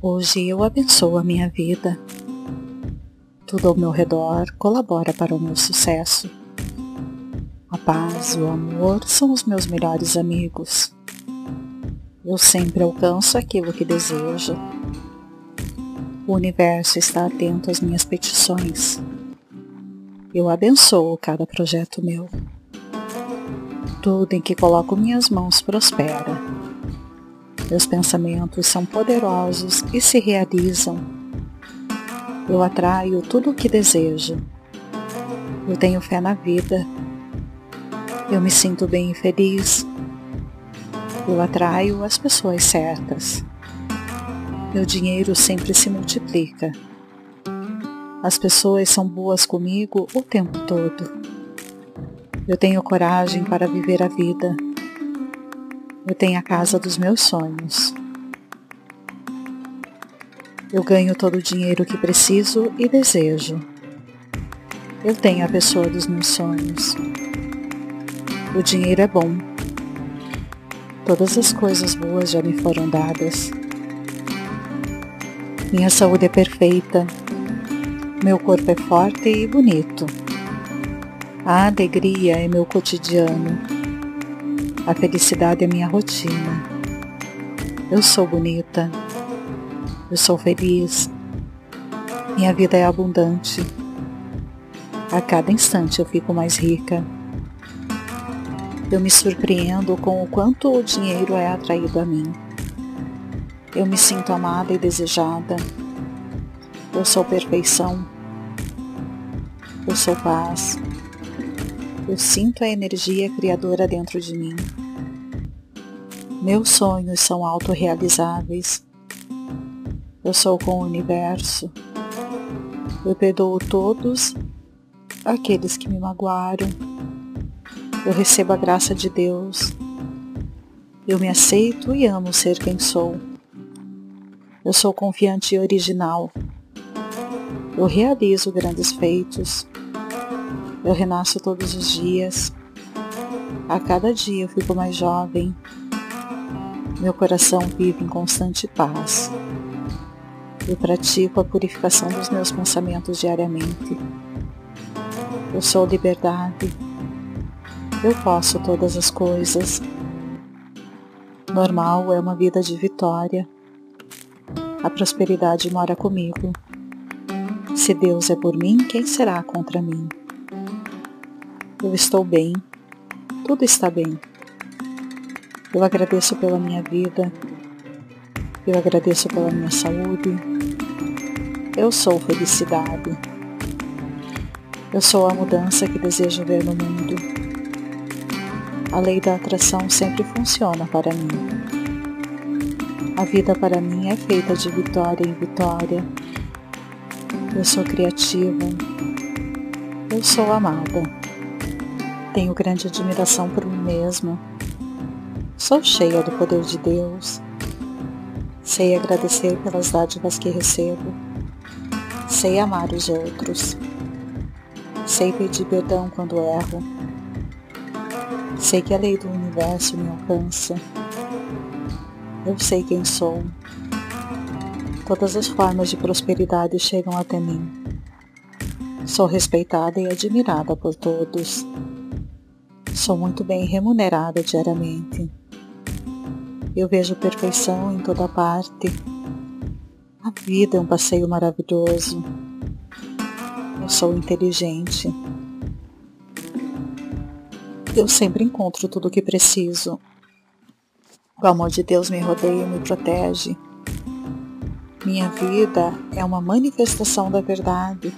Hoje eu abençoo a minha vida. Tudo ao meu redor colabora para o meu sucesso. A paz e o amor são os meus melhores amigos. Eu sempre alcanço aquilo que desejo. O universo está atento às minhas petições. Eu abençoo cada projeto meu. Tudo em que coloco minhas mãos prospera. Meus pensamentos são poderosos e se realizam. Eu atraio tudo o que desejo. Eu tenho fé na vida. Eu me sinto bem e feliz. Eu atraio as pessoas certas. Meu dinheiro sempre se multiplica. As pessoas são boas comigo o tempo todo. Eu tenho coragem para viver a vida. Eu tenho a casa dos meus sonhos. Eu ganho todo o dinheiro que preciso e desejo. Eu tenho a pessoa dos meus sonhos. O dinheiro é bom. Todas as coisas boas já me foram dadas. Minha saúde é perfeita. Meu corpo é forte e bonito. A alegria é meu cotidiano. A felicidade é minha rotina. Eu sou bonita. Eu sou feliz. Minha vida é abundante. A cada instante eu fico mais rica. Eu me surpreendo com o quanto o dinheiro é atraído a mim. Eu me sinto amada e desejada. Eu sou perfeição. Eu sou paz. Eu sinto a energia criadora dentro de mim. Meus sonhos são autorrealizáveis. Eu sou com o universo. Eu perdoo todos aqueles que me magoaram. Eu recebo a graça de Deus. Eu me aceito e amo ser quem sou. Eu sou confiante e original. Eu realizo grandes feitos. Eu renasço todos os dias. A cada dia eu fico mais jovem. Meu coração vive em constante paz. Eu pratico a purificação dos meus pensamentos diariamente. Eu sou liberdade. Eu posso todas as coisas. Normal é uma vida de vitória. A prosperidade mora comigo. Se Deus é por mim, quem será contra mim? Eu estou bem. Tudo está bem. Eu agradeço pela minha vida. Eu agradeço pela minha saúde. Eu sou felicidade. Eu sou a mudança que desejo ver no mundo. A lei da atração sempre funciona para mim. A vida para mim é feita de vitória em vitória. Eu sou criativa. Eu sou amada. Tenho grande admiração por mim mesma. Sou cheia do poder de Deus. Sei agradecer pelas dádivas que recebo. Sei amar os outros. Sei pedir perdão quando erro. Sei que a lei do universo me alcança. Eu sei quem sou. Todas as formas de prosperidade chegam até mim. Sou respeitada e admirada por todos. Sou muito bem remunerada diariamente. Eu vejo perfeição em toda parte. A vida é um passeio maravilhoso. Eu sou inteligente. Eu sempre encontro tudo o que preciso. O amor de Deus me rodeia e me protege. Minha vida é uma manifestação da verdade.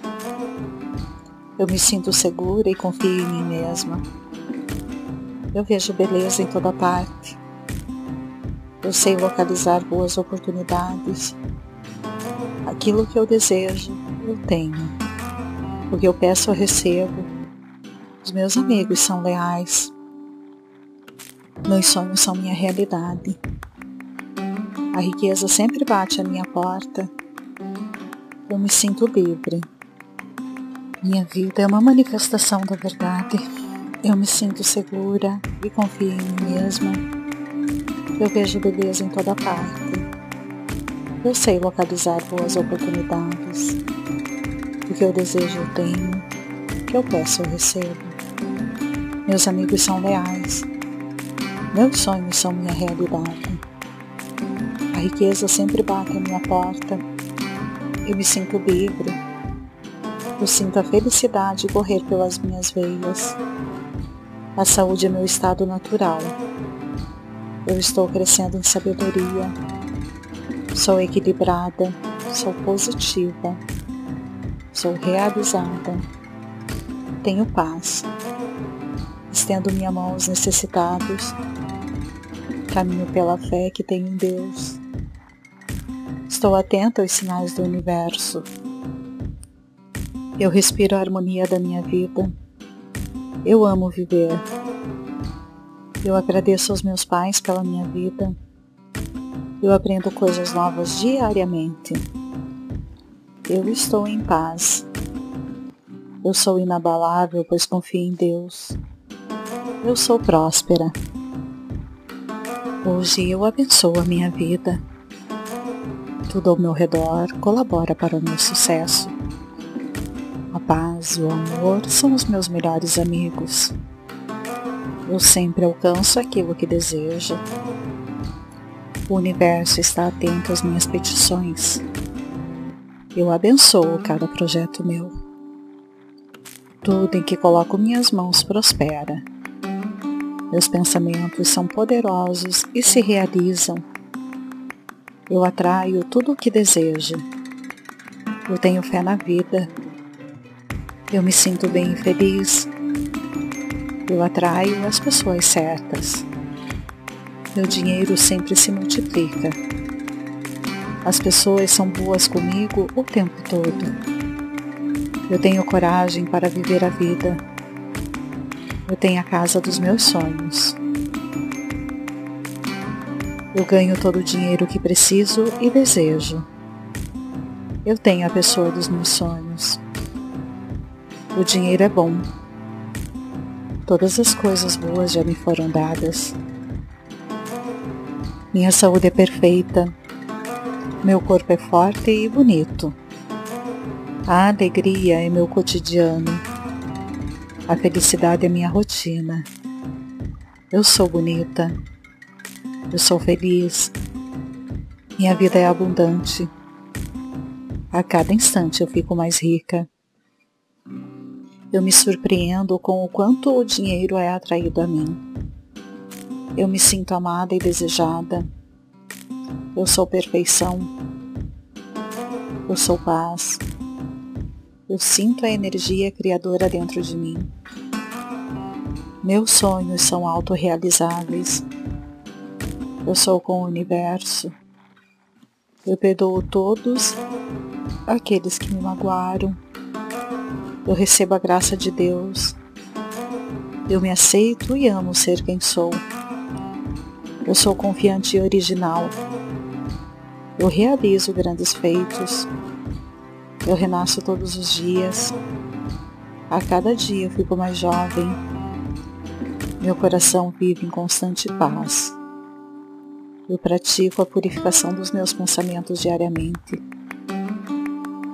Eu me sinto segura e confio em mim mesma. Eu vejo beleza em toda parte. Eu sei localizar boas oportunidades. Aquilo que eu desejo, eu tenho. O que eu peço, eu recebo. Os meus amigos são leais. Meus sonhos são minha realidade. A riqueza sempre bate à minha porta. Eu me sinto livre. Minha vida é uma manifestação da verdade. Eu me sinto segura e confio em mim mesma. Eu vejo beleza em toda parte. Eu sei localizar boas oportunidades. O que eu desejo eu tenho, o que eu peço eu recebo. Meus amigos são leais. Meus sonhos são minha realidade. A riqueza sempre bate à minha porta. Eu me sinto livre. Eu sinto a felicidade correr pelas minhas veias. A saúde é meu estado natural. Eu estou crescendo em sabedoria. Sou equilibrada, sou positiva, sou realizada, tenho paz. Estendo minha mão aos necessitados, caminho pela fé que tenho em Deus. Estou atenta aos sinais do universo. Eu respiro a harmonia da minha vida. Eu amo viver. Eu agradeço aos meus pais pela minha vida. Eu aprendo coisas novas diariamente. Eu estou em paz. Eu sou inabalável, pois confio em Deus. Eu sou próspera. Hoje eu abençoo a minha vida. Tudo ao meu redor colabora para o meu sucesso. A paz e o amor são os meus melhores amigos. Eu sempre alcanço aquilo que desejo. O universo está atento às minhas petições. Eu abençoo cada projeto meu. Tudo em que coloco minhas mãos prospera. Meus pensamentos são poderosos e se realizam. Eu atraio tudo o que desejo. Eu tenho fé na vida eu me sinto bem e feliz. Eu atraio as pessoas certas. Meu dinheiro sempre se multiplica. As pessoas são boas comigo o tempo todo. Eu tenho coragem para viver a vida. Eu tenho a casa dos meus sonhos. Eu ganho todo o dinheiro que preciso e desejo. Eu tenho a pessoa dos meus sonhos. O dinheiro é bom. Todas as coisas boas já me foram dadas. Minha saúde é perfeita. Meu corpo é forte e bonito. A alegria é meu cotidiano. A felicidade é minha rotina. Eu sou bonita. Eu sou feliz. Minha vida é abundante. A cada instante eu fico mais rica. Eu me surpreendo com o quanto o dinheiro é atraído a mim. Eu me sinto amada e desejada. Eu sou perfeição. Eu sou paz. Eu sinto a energia criadora dentro de mim. Meus sonhos são autorrealizáveis. Eu sou com o universo. Eu perdoo todos aqueles que me magoaram eu recebo a graça de Deus. Eu me aceito e amo ser quem sou. Eu sou confiante e original. Eu realizo grandes feitos. Eu renasço todos os dias. A cada dia eu fico mais jovem. Meu coração vive em constante paz. Eu pratico a purificação dos meus pensamentos diariamente.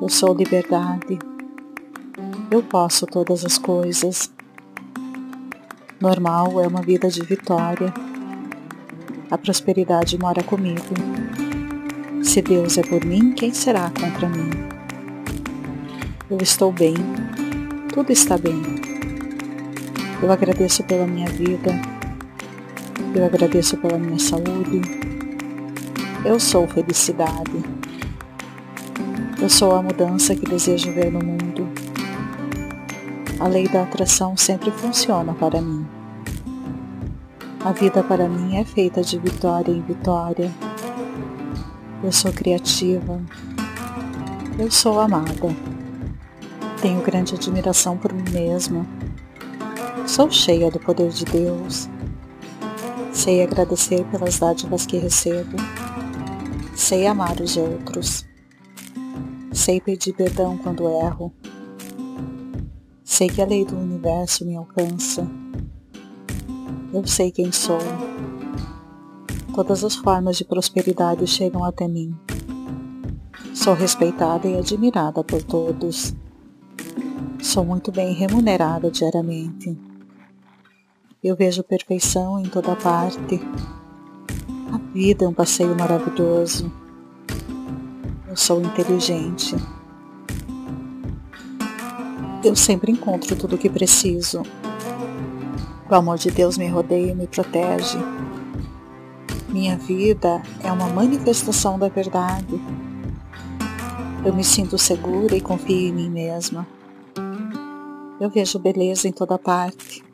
Eu sou liberdade. Eu posso todas as coisas. Normal é uma vida de vitória. A prosperidade mora comigo. Se Deus é por mim, quem será contra mim? Eu estou bem. Tudo está bem. Eu agradeço pela minha vida. Eu agradeço pela minha saúde. Eu sou felicidade. Eu sou a mudança que desejo ver no mundo. A lei da atração sempre funciona para mim. A vida para mim é feita de vitória em vitória. Eu sou criativa. Eu sou amada. Tenho grande admiração por mim mesma. Sou cheia do poder de Deus. Sei agradecer pelas dádivas que recebo. Sei amar os outros. Sei pedir perdão quando erro. Sei que a lei do universo me alcança. Eu sei quem sou. Todas as formas de prosperidade chegam até mim. Sou respeitada e admirada por todos. Sou muito bem remunerada diariamente. Eu vejo perfeição em toda parte. A vida é um passeio maravilhoso. Eu sou inteligente. Eu sempre encontro tudo o que preciso. O amor de Deus me rodeia e me protege. Minha vida é uma manifestação da verdade. Eu me sinto segura e confio em mim mesma. Eu vejo beleza em toda parte.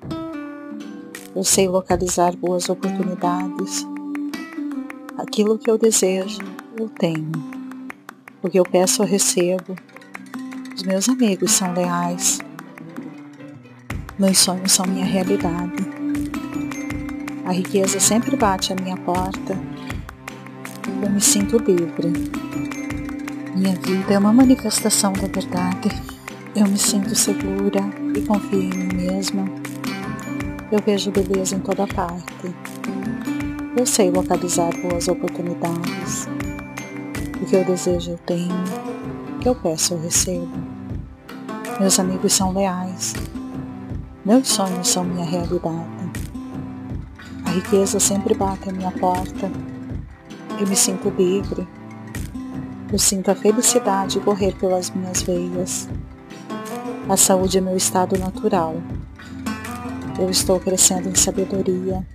Eu sei localizar boas oportunidades. Aquilo que eu desejo, eu tenho. O que eu peço, eu recebo. Os meus amigos são leais. Meus sonhos são minha realidade. A riqueza sempre bate à minha porta. Eu me sinto livre. Minha vida é uma manifestação da verdade. Eu me sinto segura e confio em mim mesma. Eu vejo beleza em toda parte. Eu sei localizar boas oportunidades. O que eu desejo eu tenho, que eu peço eu recebo. Meus amigos são leais. Meus sonhos são minha realidade. A riqueza sempre bate à minha porta. Eu me sinto livre. Eu sinto a felicidade correr pelas minhas veias. A saúde é meu estado natural. Eu estou crescendo em sabedoria.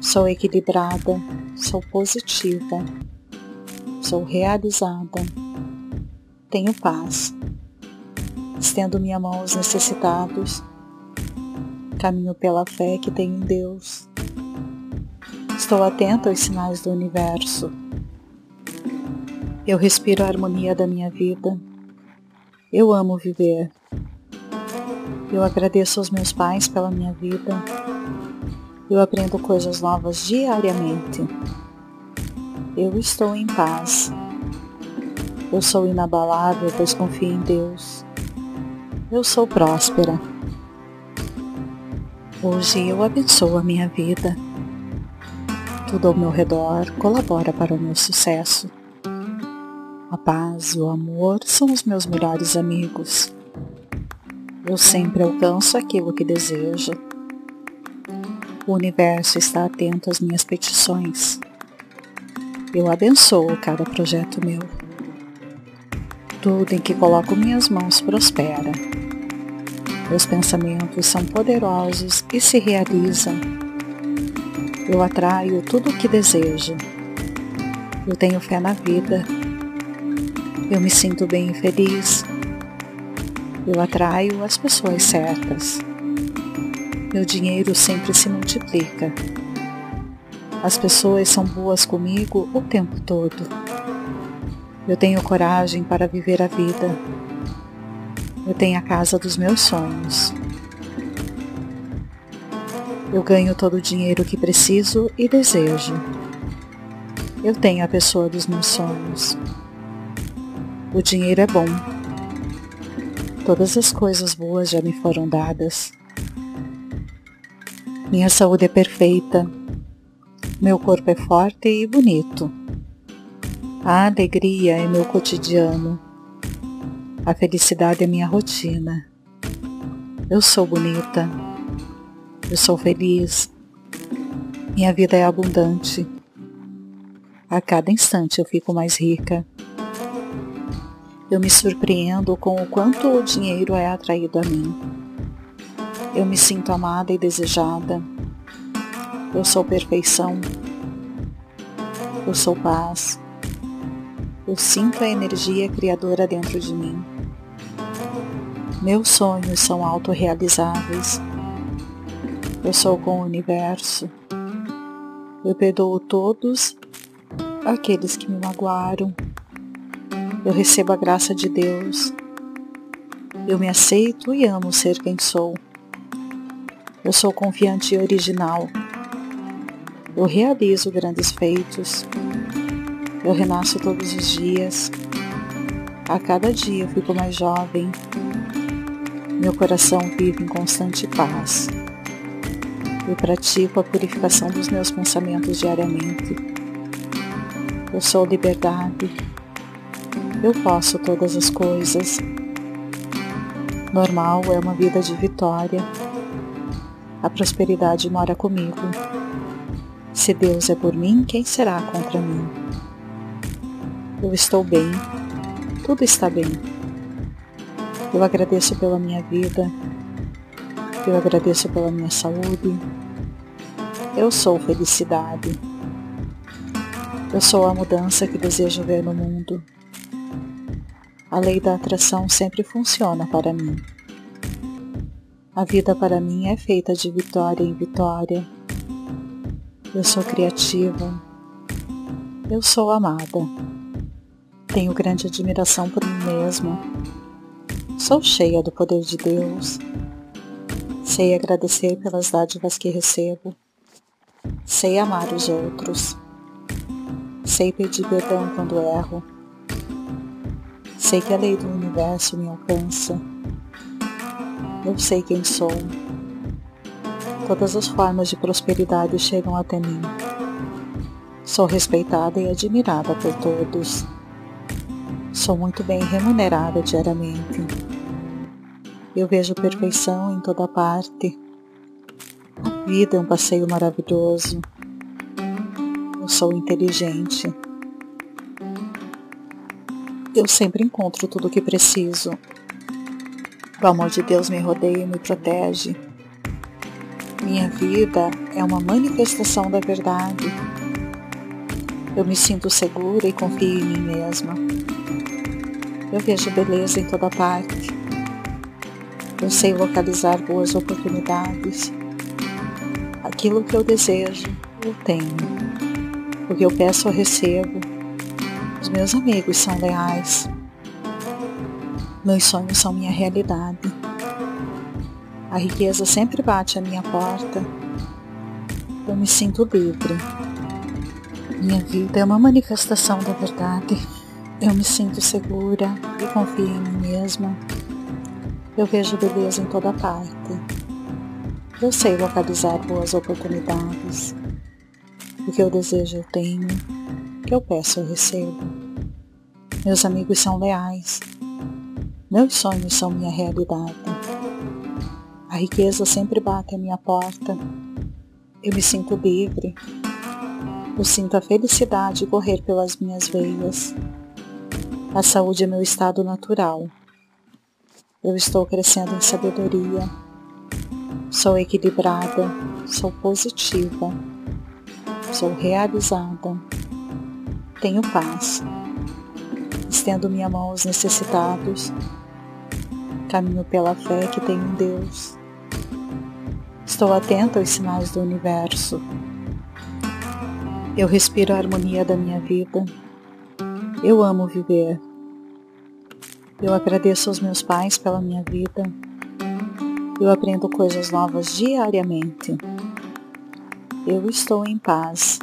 Sou equilibrada, sou positiva, sou realizada, tenho paz. Estendo minha mão aos necessitados. Caminho pela fé que tenho em Deus. Estou atenta aos sinais do universo. Eu respiro a harmonia da minha vida. Eu amo viver. Eu agradeço aos meus pais pela minha vida. Eu aprendo coisas novas diariamente. Eu estou em paz. Eu sou inabalável, pois confio em Deus. Eu sou próspera. Hoje eu abençoo a minha vida. Tudo ao meu redor colabora para o meu sucesso. A paz e o amor são os meus melhores amigos. Eu sempre alcanço aquilo que desejo. O universo está atento às minhas petições. Eu abençoo cada projeto meu. Tudo em que coloco minhas mãos prospera. Meus pensamentos são poderosos e se realizam. Eu atraio tudo o que desejo. Eu tenho fé na vida eu me sinto bem e feliz. Eu atraio as pessoas certas. Meu dinheiro sempre se multiplica. As pessoas são boas comigo o tempo todo. Eu tenho coragem para viver a vida. Eu tenho a casa dos meus sonhos. Eu ganho todo o dinheiro que preciso e desejo. Eu tenho a pessoa dos meus sonhos. O dinheiro é bom. Todas as coisas boas já me foram dadas. Minha saúde é perfeita. Meu corpo é forte e bonito. A alegria é meu cotidiano. A felicidade é minha rotina. Eu sou bonita. Eu sou feliz. Minha vida é abundante. A cada instante eu fico mais rica. Eu me surpreendo com o quanto o dinheiro é atraído a mim. Eu me sinto amada e desejada. Eu sou perfeição. Eu sou paz. Eu sinto a energia criadora dentro de mim. Meus sonhos são autorrealizáveis. Eu sou com o universo. Eu perdoo todos aqueles que me magoaram eu recebo a graça de Deus. Eu me aceito e amo ser quem sou. Eu sou confiante e original. Eu realizo grandes feitos. Eu renasço todos os dias. A cada dia eu fico mais jovem. Meu coração vive em constante paz. Eu pratico a purificação dos meus pensamentos diariamente. Eu sou liberdade. Eu posso todas as coisas. Normal é uma vida de vitória. A prosperidade mora comigo. Se Deus é por mim, quem será contra mim? Eu estou bem. Tudo está bem. Eu agradeço pela minha vida. Eu agradeço pela minha saúde. Eu sou felicidade. Eu sou a mudança que desejo ver no mundo. A lei da atração sempre funciona para mim. A vida para mim é feita de vitória em vitória. Eu sou criativa. Eu sou amada. Tenho grande admiração por mim mesma. Sou cheia do poder de Deus. Sei agradecer pelas dádivas que recebo. Sei amar os outros. Sei pedir perdão quando erro. Sei que a lei do universo me alcança. Eu sei quem sou. Todas as formas de prosperidade chegam até mim. Sou respeitada e admirada por todos. Sou muito bem remunerada diariamente. Eu vejo perfeição em toda parte. A vida é um passeio maravilhoso. Eu sou inteligente. Eu sempre encontro tudo o que preciso. O amor de Deus me rodeia e me protege. Minha vida é uma manifestação da verdade. Eu me sinto segura e confio em mim mesma. Eu vejo beleza em toda parte. Eu sei localizar boas oportunidades. Aquilo que eu desejo, eu tenho. O que eu peço, eu recebo. Os meus amigos são leais. Meus sonhos são minha realidade. A riqueza sempre bate à minha porta. Eu me sinto livre. Minha vida é uma manifestação da verdade. Eu me sinto segura e confio em mim mesma. Eu vejo beleza em toda parte. Eu sei localizar boas oportunidades. O que eu desejo eu tenho, o que eu peço eu recebo. Meus amigos são leais. Meus sonhos são minha realidade. A riqueza sempre bate à minha porta. Eu me sinto livre. Eu sinto a felicidade correr pelas minhas veias. A saúde é meu estado natural. Eu estou crescendo em sabedoria. Sou equilibrada, sou positiva Sou realizada. Tenho paz. Estendo minha mão aos necessitados. Caminho pela fé que tenho em Deus. Estou atenta aos sinais do universo. Eu respiro a harmonia da minha vida. Eu amo viver. Eu agradeço aos meus pais pela minha vida. Eu aprendo coisas novas diariamente. Eu estou em paz.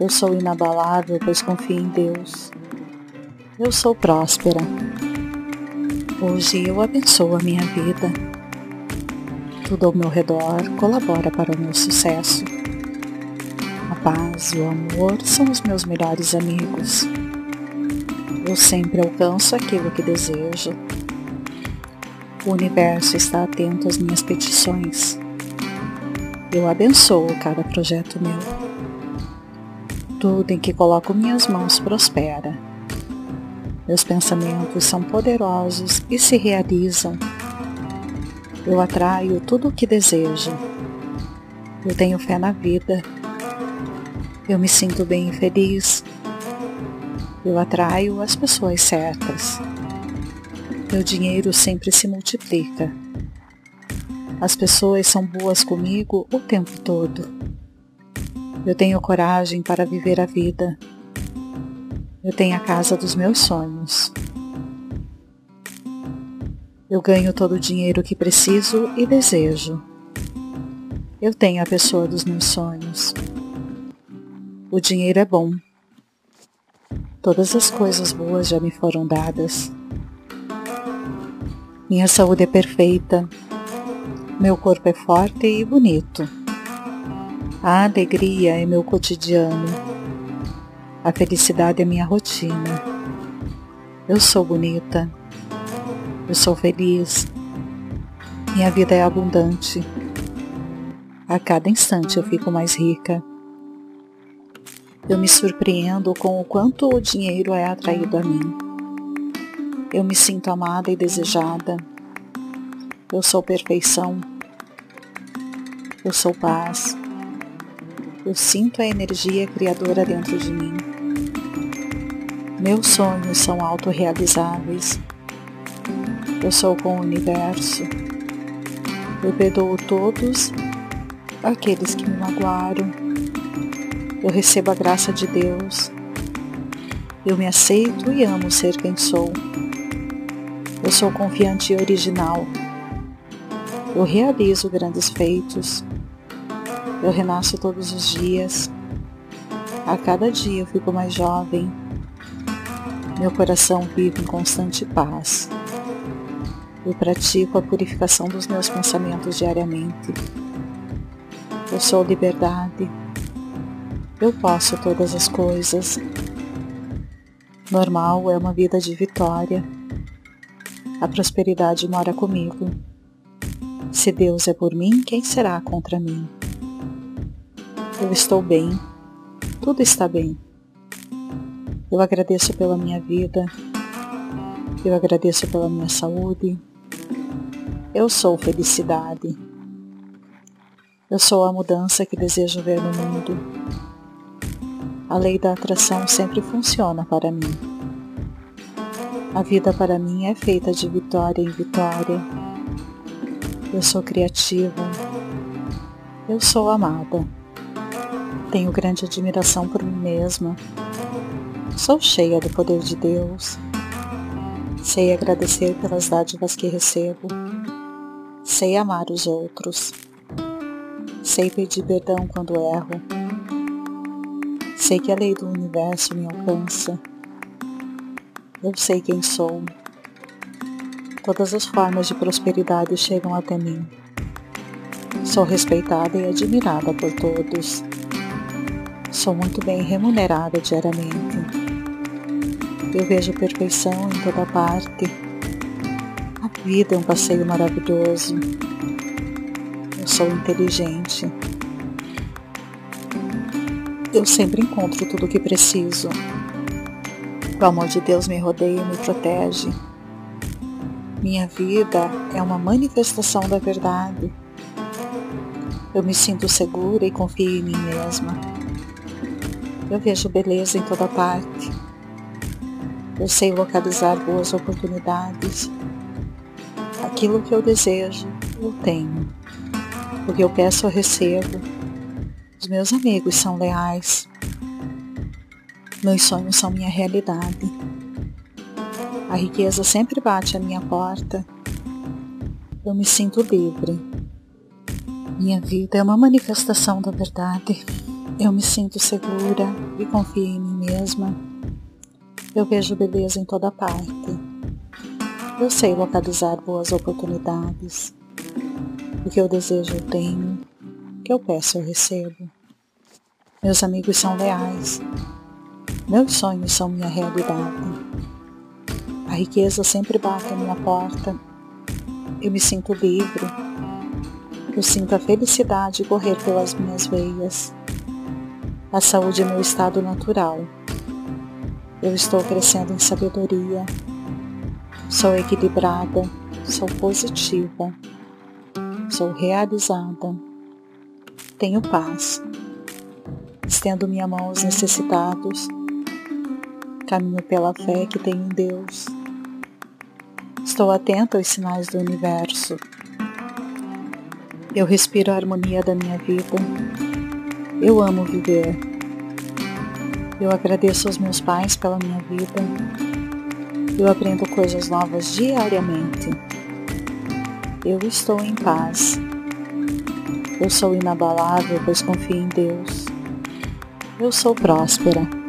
Eu sou inabalável, pois confio em Deus. Eu sou próspera. Hoje eu abençoo a minha vida. Tudo ao meu redor colabora para o meu sucesso. Paz e o amor são os meus melhores amigos. Eu sempre alcanço aquilo que desejo. O universo está atento às minhas petições. Eu abençoo cada projeto meu. Tudo em que coloco minhas mãos prospera. Meus pensamentos são poderosos e se realizam. Eu atraio tudo o que desejo. Eu tenho fé na vida. Eu me sinto bem e feliz. Eu atraio as pessoas certas. Meu dinheiro sempre se multiplica. As pessoas são boas comigo o tempo todo. Eu tenho coragem para viver a vida. Eu tenho a casa dos meus sonhos. Eu ganho todo o dinheiro que preciso e desejo. Eu tenho a pessoa dos meus sonhos. O dinheiro é bom. Todas as coisas boas já me foram dadas. Minha saúde é perfeita. Meu corpo é forte e bonito. A alegria é meu cotidiano. A felicidade é minha rotina. Eu sou bonita. Eu sou feliz. Minha vida é abundante. A cada instante eu fico mais rica. Eu me surpreendo com o quanto o dinheiro é atraído a mim. Eu me sinto amada e desejada. Eu sou perfeição. Eu sou paz. Eu sinto a energia criadora dentro de mim. Meus sonhos são autorrealizáveis. Eu sou com o universo. Eu perdoo todos aqueles que me magoaram. Eu recebo a graça de Deus. Eu me aceito e amo ser quem sou. Eu sou confiante e original. Eu realizo grandes feitos. Eu renasço todos os dias. A cada dia eu fico mais jovem. Meu coração vive em constante paz. Eu pratico a purificação dos meus pensamentos diariamente. Eu sou liberdade. Eu posso todas as coisas. Normal é uma vida de vitória. A prosperidade mora comigo. Se Deus é por mim, quem será contra mim? Eu estou bem. Tudo está bem. Eu agradeço pela minha vida. Eu agradeço pela minha saúde. Eu sou felicidade. Eu sou a mudança que desejo ver no mundo. A lei da atração sempre funciona para mim. A vida para mim é feita de vitória em vitória. Eu sou criativa. Eu sou amada. Tenho grande admiração por mim mesma. Sou cheia do poder de Deus. Sei agradecer pelas dádivas que recebo. Sei amar os outros. Sei pedir perdão quando erro. Sei que a lei do universo me alcança. Eu sei quem sou. Todas as formas de prosperidade chegam até mim. Sou respeitada e admirada por todos. Sou muito bem remunerada diariamente. Eu vejo perfeição em toda parte. A vida é um passeio maravilhoso. Eu sou inteligente. Eu sempre encontro tudo o que preciso. O amor de Deus me rodeia e me protege. Minha vida é uma manifestação da verdade. Eu me sinto segura e confio em mim mesma. Eu vejo beleza em toda parte. Eu sei localizar boas oportunidades. Aquilo que eu desejo, eu tenho. O que eu peço, eu recebo. Os meus amigos são leais. Meus sonhos são minha realidade. A riqueza sempre bate à minha porta. Eu me sinto livre. Minha vida é uma manifestação da verdade. Eu me sinto segura e confio em mim mesma. Eu vejo beleza em toda parte. Eu sei localizar boas oportunidades. O que eu desejo eu tenho, que eu peço eu recebo. Meus amigos são leais. Meus sonhos são minha realidade. A riqueza sempre bate à minha porta. Eu me sinto livre. Eu sinto a felicidade correr pelas minhas veias. A saúde é meu estado natural. Eu estou crescendo em sabedoria. Sou equilibrada, sou positiva, sou realizada. Tenho paz. Estendo minha mão aos necessitados. Caminho pela fé que tenho em Deus. Estou atenta aos sinais do universo. Eu respiro a harmonia da minha vida eu amo viver. Eu agradeço aos meus pais pela minha vida. Eu aprendo coisas novas diariamente. Eu estou em paz. Eu sou inabalável, pois confio em Deus. Eu sou próspera.